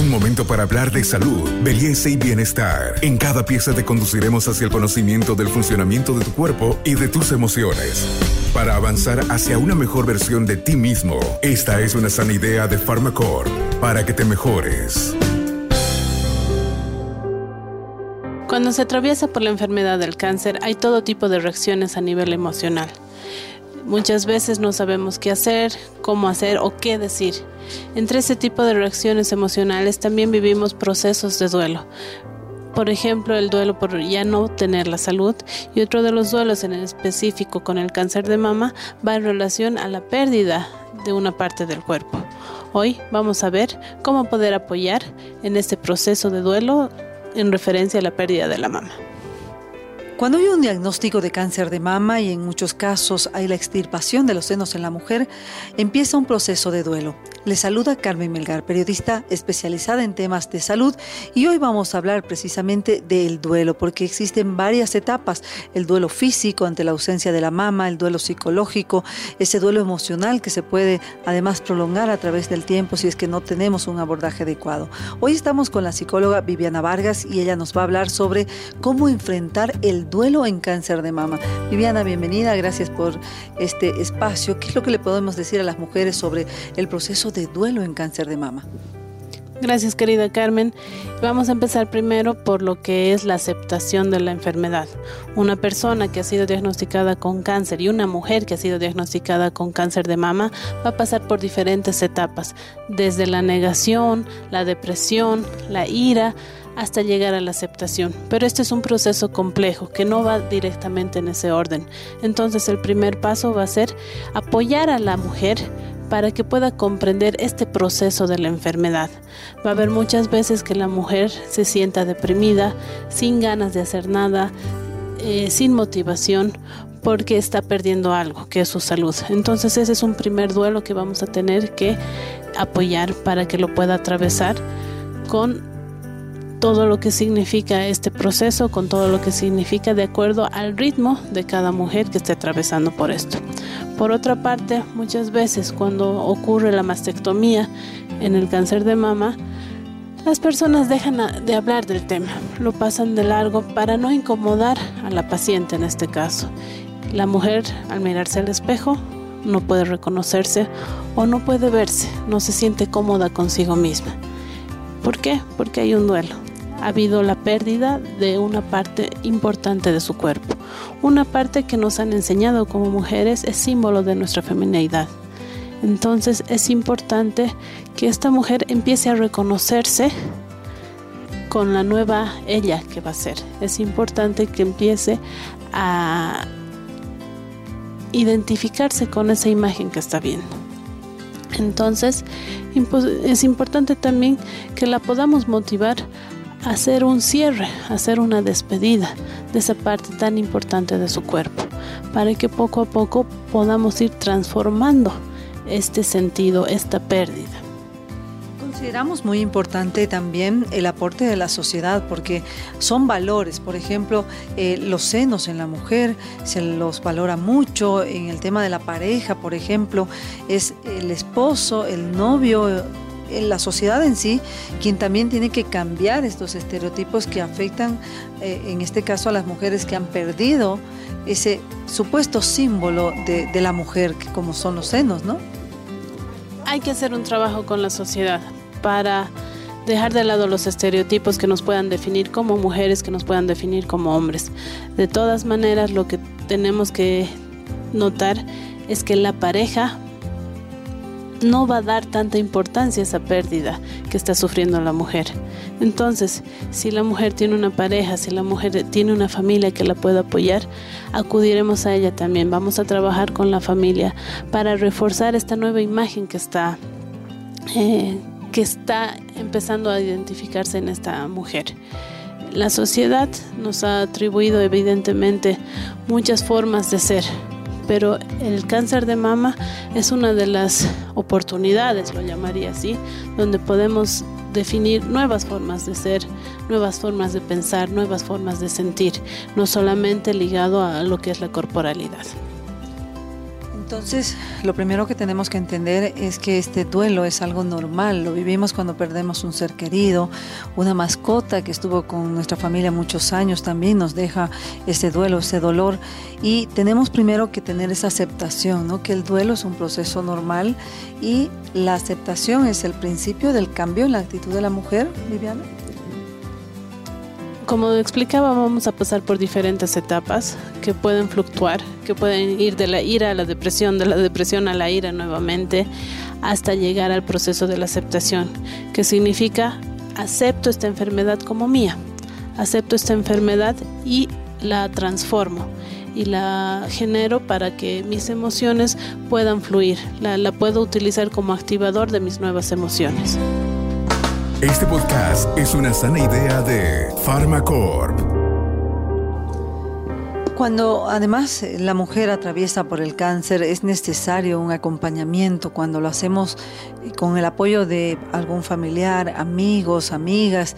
Un momento para hablar de salud, belleza y bienestar. En cada pieza te conduciremos hacia el conocimiento del funcionamiento de tu cuerpo y de tus emociones. Para avanzar hacia una mejor versión de ti mismo, esta es una sana idea de Pharmacore para que te mejores. Cuando se atraviesa por la enfermedad del cáncer hay todo tipo de reacciones a nivel emocional. Muchas veces no sabemos qué hacer, cómo hacer o qué decir. Entre ese tipo de reacciones emocionales también vivimos procesos de duelo. Por ejemplo, el duelo por ya no tener la salud y otro de los duelos en específico con el cáncer de mama va en relación a la pérdida de una parte del cuerpo. Hoy vamos a ver cómo poder apoyar en este proceso de duelo en referencia a la pérdida de la mama. Cuando hay un diagnóstico de cáncer de mama y en muchos casos hay la extirpación de los senos en la mujer, empieza un proceso de duelo. Le saluda Carmen Melgar, periodista especializada en temas de salud y hoy vamos a hablar precisamente del duelo porque existen varias etapas. El duelo físico ante la ausencia de la mama, el duelo psicológico, ese duelo emocional que se puede además prolongar a través del tiempo si es que no tenemos un abordaje adecuado. Hoy estamos con la psicóloga Viviana Vargas y ella nos va a hablar sobre cómo enfrentar el duelo en cáncer de mama. Viviana, bienvenida, gracias por este espacio. ¿Qué es lo que le podemos decir a las mujeres sobre el proceso de duelo en cáncer de mama? Gracias querida Carmen. Vamos a empezar primero por lo que es la aceptación de la enfermedad. Una persona que ha sido diagnosticada con cáncer y una mujer que ha sido diagnosticada con cáncer de mama va a pasar por diferentes etapas, desde la negación, la depresión, la ira, hasta llegar a la aceptación. Pero este es un proceso complejo que no va directamente en ese orden. Entonces el primer paso va a ser apoyar a la mujer para que pueda comprender este proceso de la enfermedad. Va a haber muchas veces que la mujer se sienta deprimida, sin ganas de hacer nada, eh, sin motivación, porque está perdiendo algo, que es su salud. Entonces ese es un primer duelo que vamos a tener que apoyar para que lo pueda atravesar con todo lo que significa este proceso, con todo lo que significa de acuerdo al ritmo de cada mujer que esté atravesando por esto. Por otra parte, muchas veces cuando ocurre la mastectomía en el cáncer de mama, las personas dejan de hablar del tema, lo pasan de largo para no incomodar a la paciente en este caso. La mujer al mirarse al espejo no puede reconocerse o no puede verse, no se siente cómoda consigo misma. ¿Por qué? Porque hay un duelo ha habido la pérdida de una parte importante de su cuerpo. Una parte que nos han enseñado como mujeres es símbolo de nuestra femineidad. Entonces es importante que esta mujer empiece a reconocerse con la nueva ella que va a ser. Es importante que empiece a identificarse con esa imagen que está viendo. Entonces es importante también que la podamos motivar hacer un cierre, hacer una despedida de esa parte tan importante de su cuerpo, para que poco a poco podamos ir transformando este sentido, esta pérdida. Consideramos muy importante también el aporte de la sociedad porque son valores, por ejemplo, eh, los senos en la mujer se los valora mucho, en el tema de la pareja, por ejemplo, es el esposo, el novio, la sociedad en sí quien también tiene que cambiar estos estereotipos que afectan, eh, en este caso, a las mujeres que han perdido ese supuesto símbolo de, la mujer, como son los senos, ¿no? Hay que hacer un trabajo con la sociedad para dejar de lado los estereotipos que nos puedan definir como mujeres, que nos puedan definir como hombres. De todas maneras, lo que tenemos que notar es que la pareja no va a dar tanta importancia a esa pérdida que está sufriendo la mujer. Entonces, si la mujer tiene una pareja, si la mujer tiene una familia que la pueda apoyar, acudiremos a ella también. Vamos a trabajar con la familia para reforzar esta nueva imagen que está, eh, que está empezando a identificarse en esta mujer. La sociedad nos ha atribuido evidentemente muchas formas de ser, pero el cáncer de mama es una de las oportunidades, lo llamaría así, donde podemos definir nuevas formas de ser, nuevas formas de pensar, nuevas formas de sentir, no solamente ligado a lo que es la corporalidad. Entonces, lo primero que tenemos que entender es que este duelo es algo normal, lo vivimos cuando perdemos un ser querido, una mascota que estuvo con nuestra familia muchos años también nos deja ese duelo, ese dolor. Y tenemos primero que tener esa aceptación, ¿no? que el duelo es un proceso normal y la aceptación es el principio del cambio en la actitud de la mujer, Viviana como explicaba, vamos a pasar por diferentes etapas que pueden fluctuar, que pueden ir de la ira a la depresión, de la depresión a la ira nuevamente, hasta llegar al proceso de la aceptación, que significa acepto esta enfermedad como mía, acepto esta enfermedad y la transformo y la genero para que mis emociones puedan fluir, la, la puedo utilizar como activador de mis nuevas emociones. Este podcast es una sana idea de Pharmacorp. Cuando además la mujer atraviesa por el cáncer es necesario un acompañamiento cuando lo hacemos con el apoyo de algún familiar, amigos, amigas.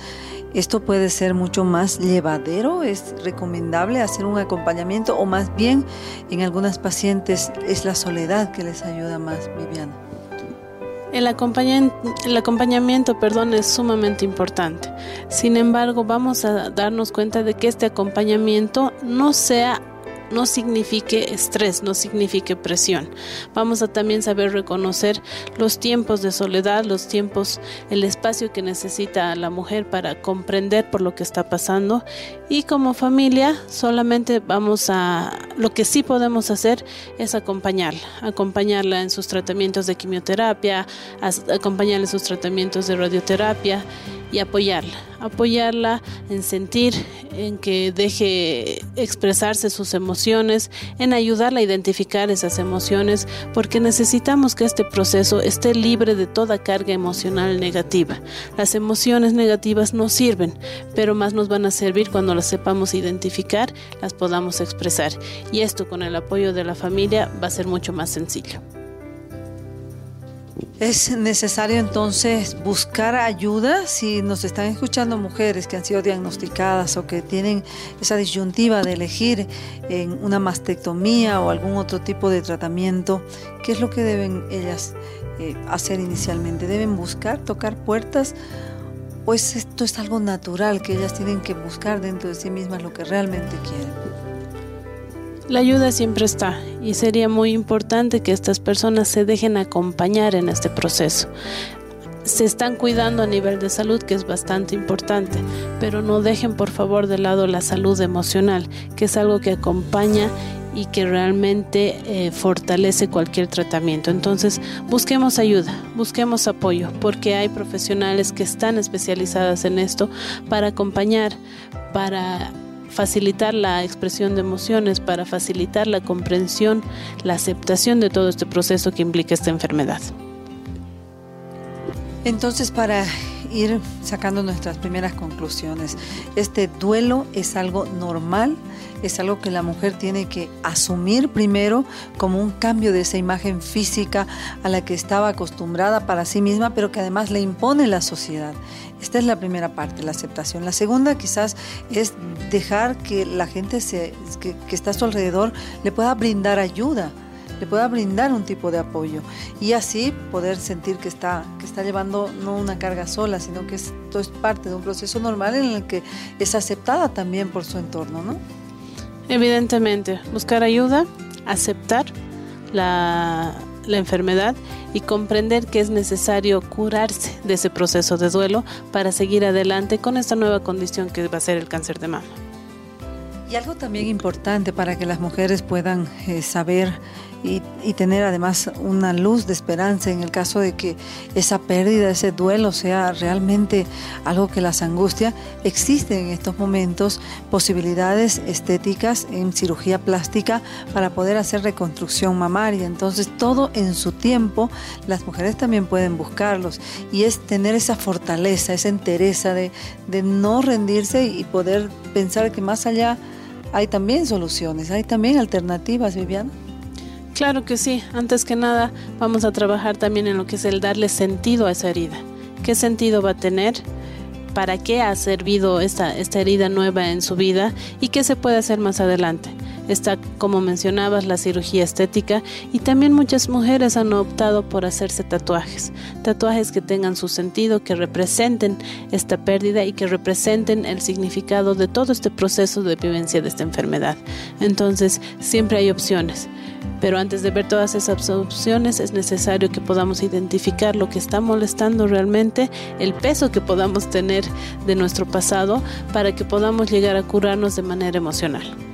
Esto puede ser mucho más llevadero, es recomendable hacer un acompañamiento o más bien en algunas pacientes es la soledad que les ayuda más, Viviana. El, el acompañamiento perdón, es sumamente importante. Sin embargo, vamos a darnos cuenta de que este acompañamiento no sea no signifique estrés, no signifique presión. Vamos a también saber reconocer los tiempos de soledad, los tiempos, el espacio que necesita la mujer para comprender por lo que está pasando y como familia solamente vamos a, lo que sí podemos hacer es acompañarla, acompañarla en sus tratamientos de quimioterapia, acompañarla en sus tratamientos de radioterapia y apoyarla, apoyarla en sentir, en que deje expresarse sus emociones, en ayudarla a identificar esas emociones, porque necesitamos que este proceso esté libre de toda carga emocional negativa. Las emociones negativas no sirven, pero más nos van a servir cuando las sepamos identificar, las podamos expresar. Y esto con el apoyo de la familia va a ser mucho más sencillo. Es necesario entonces buscar ayuda si nos están escuchando mujeres que han sido diagnosticadas o que tienen esa disyuntiva de elegir en una mastectomía o algún otro tipo de tratamiento. ¿Qué es lo que deben ellas eh, hacer inicialmente? ¿Deben buscar, tocar puertas? ¿O es esto es algo natural que ellas tienen que buscar dentro de sí mismas lo que realmente quieren? La ayuda siempre está y sería muy importante que estas personas se dejen acompañar en este proceso. Se están cuidando a nivel de salud, que es bastante importante, pero no dejen por favor de lado la salud emocional, que es algo que acompaña y que realmente eh, fortalece cualquier tratamiento. Entonces, busquemos ayuda, busquemos apoyo, porque hay profesionales que están especializadas en esto para acompañar, para facilitar la expresión de emociones, para facilitar la comprensión, la aceptación de todo este proceso que implica esta enfermedad. Entonces, para ir sacando nuestras primeras conclusiones, este duelo es algo normal, es algo que la mujer tiene que asumir primero como un cambio de esa imagen física a la que estaba acostumbrada para sí misma, pero que además le impone la sociedad. Esta es la primera parte, la aceptación. La segunda quizás es dejar que la gente se, que, está a su alrededor le pueda brindar ayuda, le pueda brindar un tipo de apoyo y así poder sentir que está, que está llevando no una carga sola, sino que esto es parte de un proceso normal en el que es aceptada también por su entorno, ¿no? Evidentemente, buscar ayuda, aceptar la la enfermedad y comprender que es necesario curarse de ese proceso de duelo para seguir adelante con esta nueva condición que va a ser el cáncer de mama. Y algo también importante para que las mujeres puedan eh, saber y, tener además una luz de esperanza en el caso de que esa pérdida, ese duelo sea realmente algo que las angustia. Existen en estos momentos posibilidades estéticas en cirugía plástica para poder hacer reconstrucción mamaria. Entonces todo en su tiempo las mujeres también pueden buscarlos y es tener esa fortaleza, esa entereza de, de no rendirse y poder pensar que más allá hay también soluciones, hay también alternativas, Viviana. Claro que sí. Antes que nada, vamos a trabajar también en lo que es el darle sentido a esa herida. ¿Qué sentido va a tener? ¿Para qué ha servido esta, esta herida nueva en su vida? ¿Y qué se puede hacer más adelante? Está, como mencionabas, la cirugía estética y también muchas mujeres han optado por hacerse tatuajes. Tatuajes que tengan su sentido, que representen esta pérdida y que representen el significado de todo este proceso de vivencia de esta enfermedad. Entonces, siempre hay opciones. Pero antes de ver todas esas opciones es necesario que podamos identificar lo que está molestando realmente, el peso que podamos tener de nuestro pasado para que podamos llegar a curarnos de manera emocional.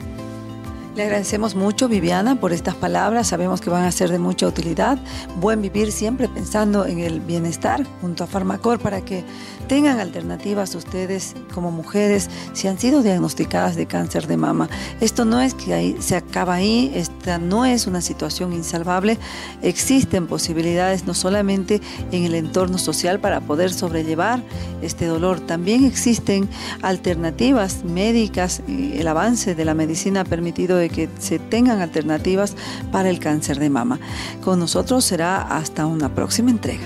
Le agradecemos mucho, Viviana, por estas palabras. Sabemos que van a ser de mucha utilidad. Buen vivir siempre pensando en el bienestar junto a Farmacor para que tengan alternativas ustedes como mujeres si han sido diagnosticadas de cáncer de mama. Esto no es que ahí, se acaba ahí, esta no es una situación insalvable. Existen posibilidades no solamente en el entorno social para poder sobrellevar este dolor, también existen alternativas médicas. El avance de la medicina ha permitido que se tengan alternativas para el cáncer de mama. Con nosotros será hasta una próxima entrega.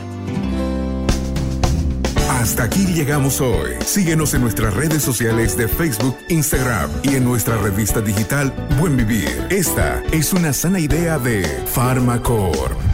Hasta aquí llegamos hoy. Síguenos en nuestras redes sociales de Facebook, Instagram y en nuestra revista digital Buen Vivir. Esta es una sana idea de Farmacor.